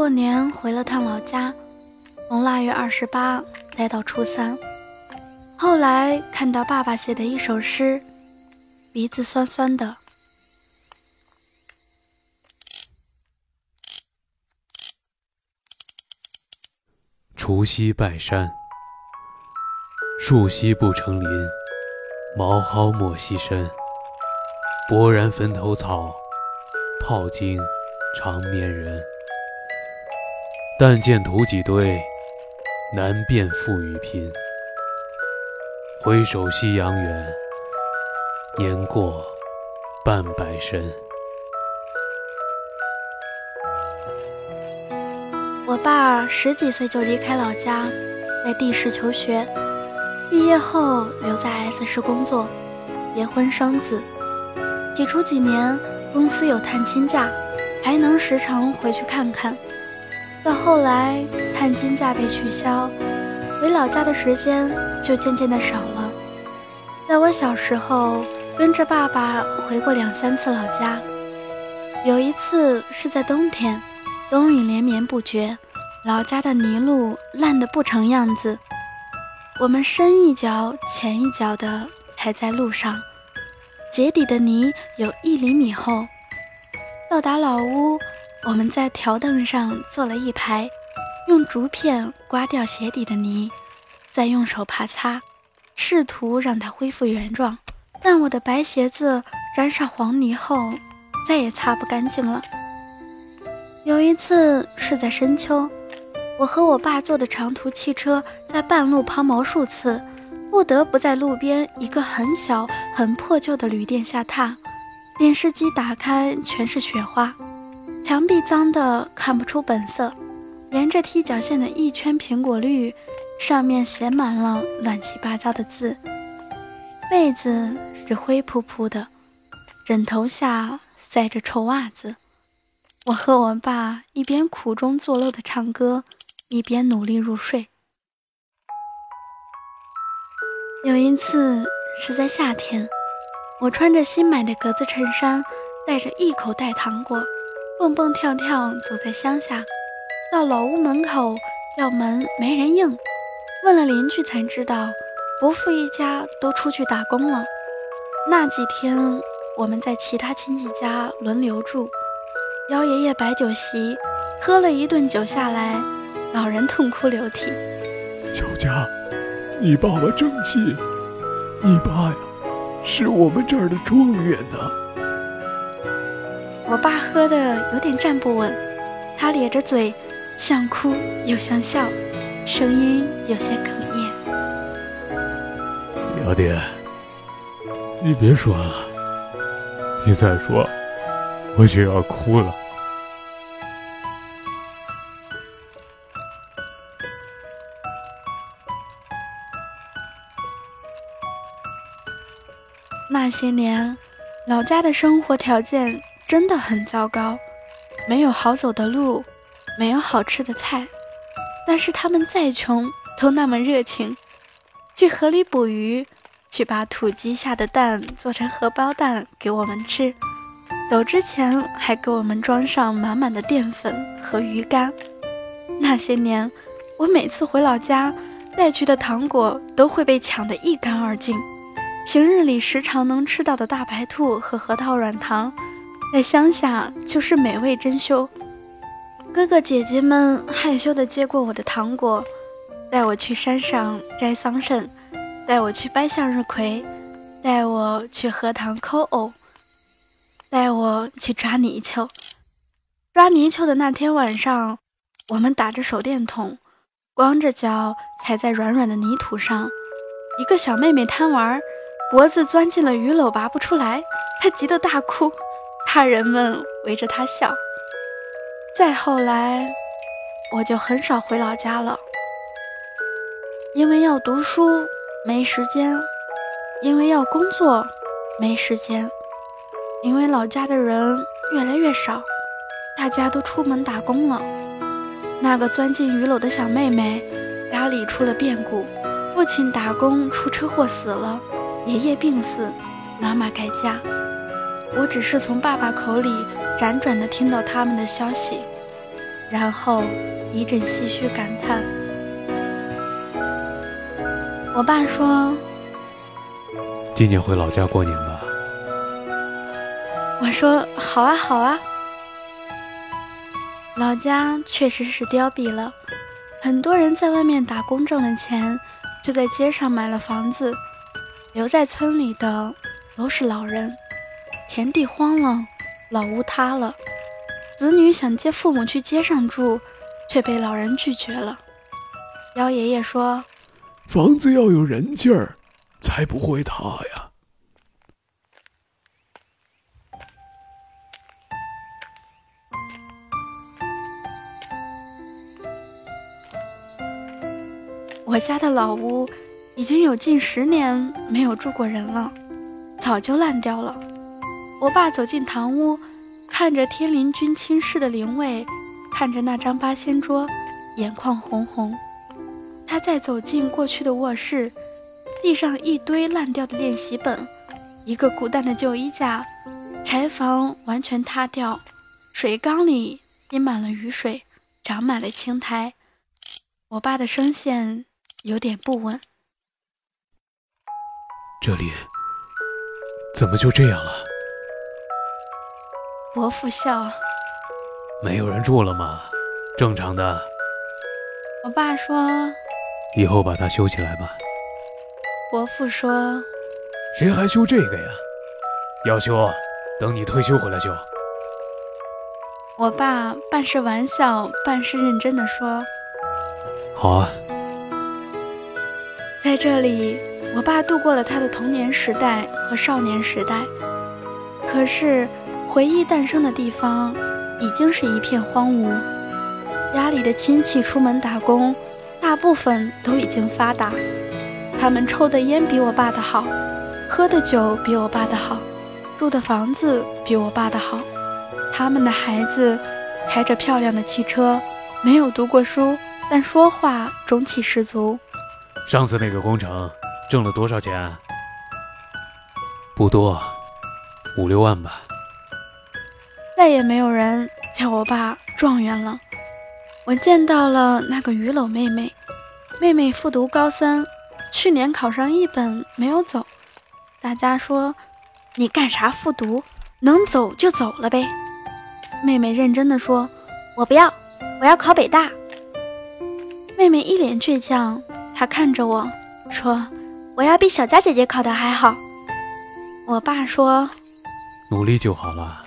过年回了趟老家，从腊月二十八待到初三。后来看到爸爸写的一首诗，鼻子酸酸的。除夕拜山，树稀不成林，茅蒿莫溪深。勃然坟头草，泡尽长眠人。但见土几堆，难辨富与贫。回首夕阳远，年过半百身。我爸十几岁就离开老家，在 D 市求学，毕业后留在 S 市工作，结婚生子。起初几年，公司有探亲假，还能时常回去看看。到后来，探亲假被取消，回老家的时间就渐渐的少了。在我小时候，跟着爸爸回过两三次老家，有一次是在冬天，冬雨连绵不绝，老家的泥路烂得不成样子，我们深一脚浅一脚的踩在路上，鞋底的泥有一厘米厚。到达老屋。我们在条凳上坐了一排，用竹片刮掉鞋底的泥，再用手帕擦，试图让它恢复原状。但我的白鞋子沾上黄泥后，再也擦不干净了。有一次是在深秋，我和我爸坐的长途汽车在半路抛锚数次，不得不在路边一个很小很破旧的旅店下榻。电视机打开，全是雪花。墙壁脏的看不出本色，沿着踢脚线的一圈苹果绿，上面写满了乱七八糟的字。被子是灰扑扑的，枕头下塞着臭袜子。我和我爸一边苦中作乐的唱歌，一边努力入睡。有一次是在夏天，我穿着新买的格子衬衫，带着一口袋糖果。蹦蹦跳跳走在乡下，到老屋门口叫门没人应，问了邻居才知道，伯父一家都出去打工了。那几天我们在其他亲戚家轮流住，姚爷爷摆酒席，喝了一顿酒下来，老人痛哭流涕。小佳，你爸爸争气，你爸呀，是我们这儿的状元呢。我爸喝的有点站不稳，他咧着嘴，像哭又像笑，声音有些哽咽。姚爹，你别说了，你再说，我就要哭了。那些年，老家的生活条件。真的很糟糕，没有好走的路，没有好吃的菜，但是他们再穷都那么热情，去河里捕鱼，去把土鸡下的蛋做成荷包蛋给我们吃，走之前还给我们装上满满的淀粉和鱼干。那些年，我每次回老家带去的糖果都会被抢得一干二净，平日里时常能吃到的大白兔和核桃软糖。在乡下就是美味珍馐，哥哥姐姐们害羞地接过我的糖果，带我去山上摘桑葚，带我去掰向日葵，带我去荷塘抠藕，带我去抓泥鳅。抓泥鳅的那天晚上，我们打着手电筒，光着脚踩在软软的泥土上。一个小妹妹贪玩，脖子钻进了鱼篓拔不出来，她急得大哭。怕人们围着他笑。再后来，我就很少回老家了，因为要读书没时间，因为要工作没时间，因为老家的人越来越少，大家都出门打工了。那个钻进鱼篓的小妹妹，家里出了变故，父亲打工出车祸死了，爷爷病死，妈妈改嫁。我只是从爸爸口里辗转的听到他们的消息。然后一阵唏嘘感叹。我爸说：“今年回老家过年吧。”我说：“好啊，好啊。”老家确实是凋敝了，很多人在外面打工挣了钱，就在街上买了房子，留在村里的都是老人。田地荒了，老屋塌了，子女想接父母去街上住，却被老人拒绝了。姚爷爷说：“房子要有人劲儿，才不会塌呀。”我家的老屋已经有近十年没有住过人了，早就烂掉了。我爸走进堂屋，看着天灵君亲室的灵位，看着那张八仙桌，眼眶红红。他再走进过去的卧室，地上一堆烂掉的练习本，一个古代的旧衣架，柴房完全塌掉，水缸里积满了雨水，长满了青苔。我爸的声线。有点不稳。这里怎么就这样了？伯父笑。没有人住了吗？正常的。我爸说。以后把它修起来吧。伯父说。谁还修这个呀？要修，等你退休回来修。我爸半是玩笑，半是认真的说。好啊。在这里，我爸度过了他的童年时代和少年时代。可是，回忆诞生的地方已经是一片荒芜。家里的亲戚出门打工，大部分都已经发达。他们抽的烟比我爸的好，喝的酒比我爸的好，住的房子比我爸的好。他们的孩子开着漂亮的汽车，没有读过书，但说话中气十足。上次那个工程挣了多少钱？不多，五六万吧。再也没有人叫我爸状元了。我见到了那个鱼篓妹妹，妹妹复读高三，去年考上一本没有走。大家说：“你干啥复读？能走就走了呗。”妹妹认真的说：“我不要，我要考北大。”妹妹一脸倔强。她看着我说：“我要比小佳姐姐考的还好。”我爸说：“努力就好了。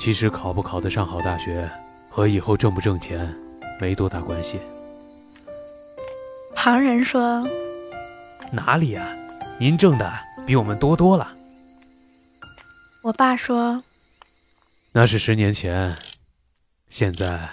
其实考不考得上好大学，和以后挣不挣钱没多大关系。”旁人说：“哪里啊？您挣的比我们多多了。”我爸说：“那是十年前，现在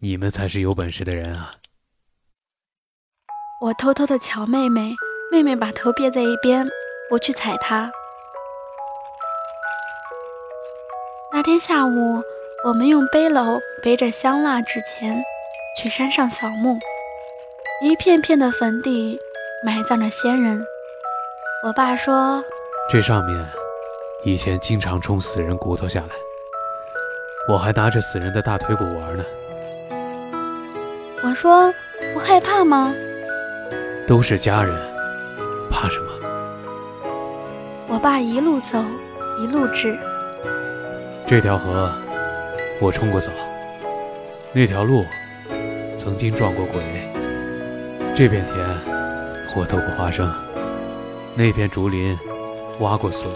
你们才是有本事的人啊。”我偷偷的瞧妹妹，妹妹把头别在一边，不去踩她。那天下午，我们用背篓背着香蜡纸钱，去山上扫墓。一片片的坟地埋葬着先人。我爸说：“这上面以前经常冲死人骨头下来，我还拿着死人的大腿骨玩呢。”我说：“不害怕吗？”都是家人，怕什么？我爸一路走，一路指。这条河我冲过澡，那条路曾经撞过鬼。这片田我偷过花生，那片竹林挖过笋。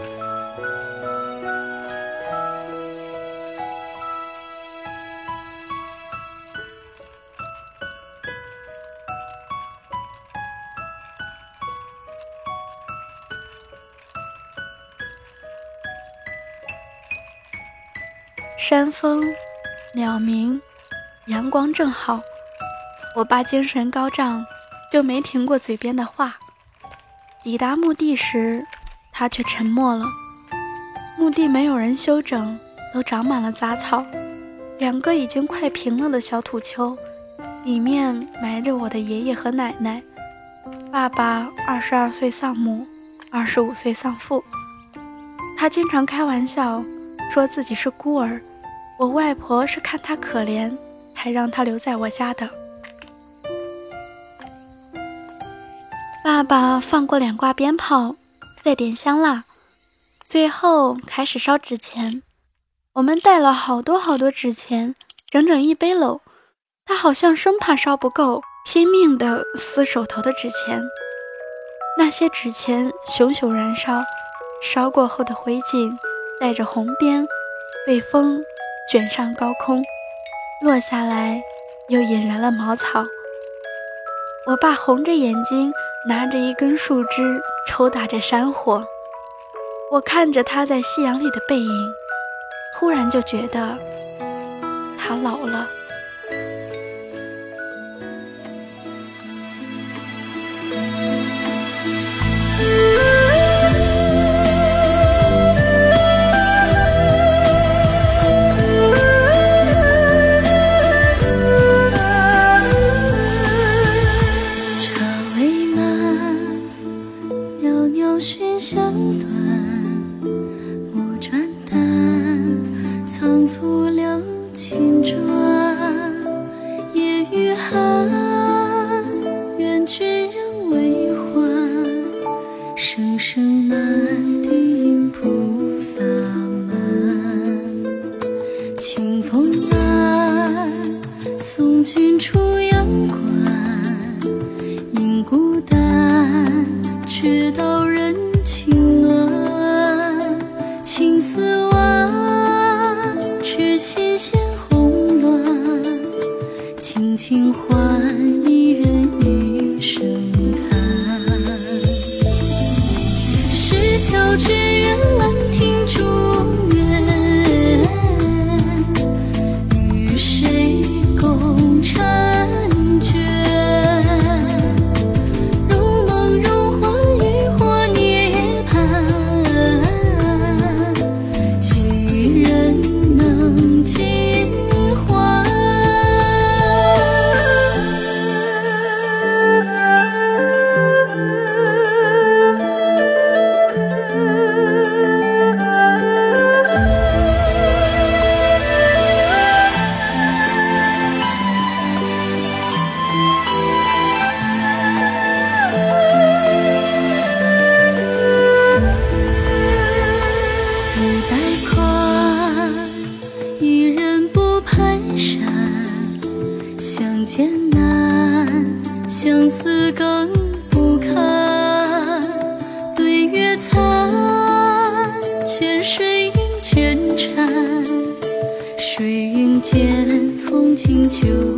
正好。我爸精神高涨，就没停过嘴边的话。抵达墓地时，他却沉默了。墓地没有人修整，都长满了杂草。两个已经快平了的小土丘，里面埋着我的爷爷和奶奶。爸爸二十二岁丧母，二十五岁丧父。他经常开玩笑，说自己是孤儿。我外婆是看他可怜，才让他留在我家的。爸爸放过两挂鞭炮，再点香蜡，最后开始烧纸钱。我们带了好多好多纸钱，整整一背篓。他好像生怕烧不够，拼命地撕手头的纸钱。那些纸钱熊熊燃烧，烧过后的灰烬带着红边，被风卷上高空，落下来又引燃了茅草。我爸红着眼睛，拿着一根树枝抽打着山火。我看着他在夕阳里的背影，忽然就觉得他老了。生难地音菩萨蛮，清风难送君出。去秋。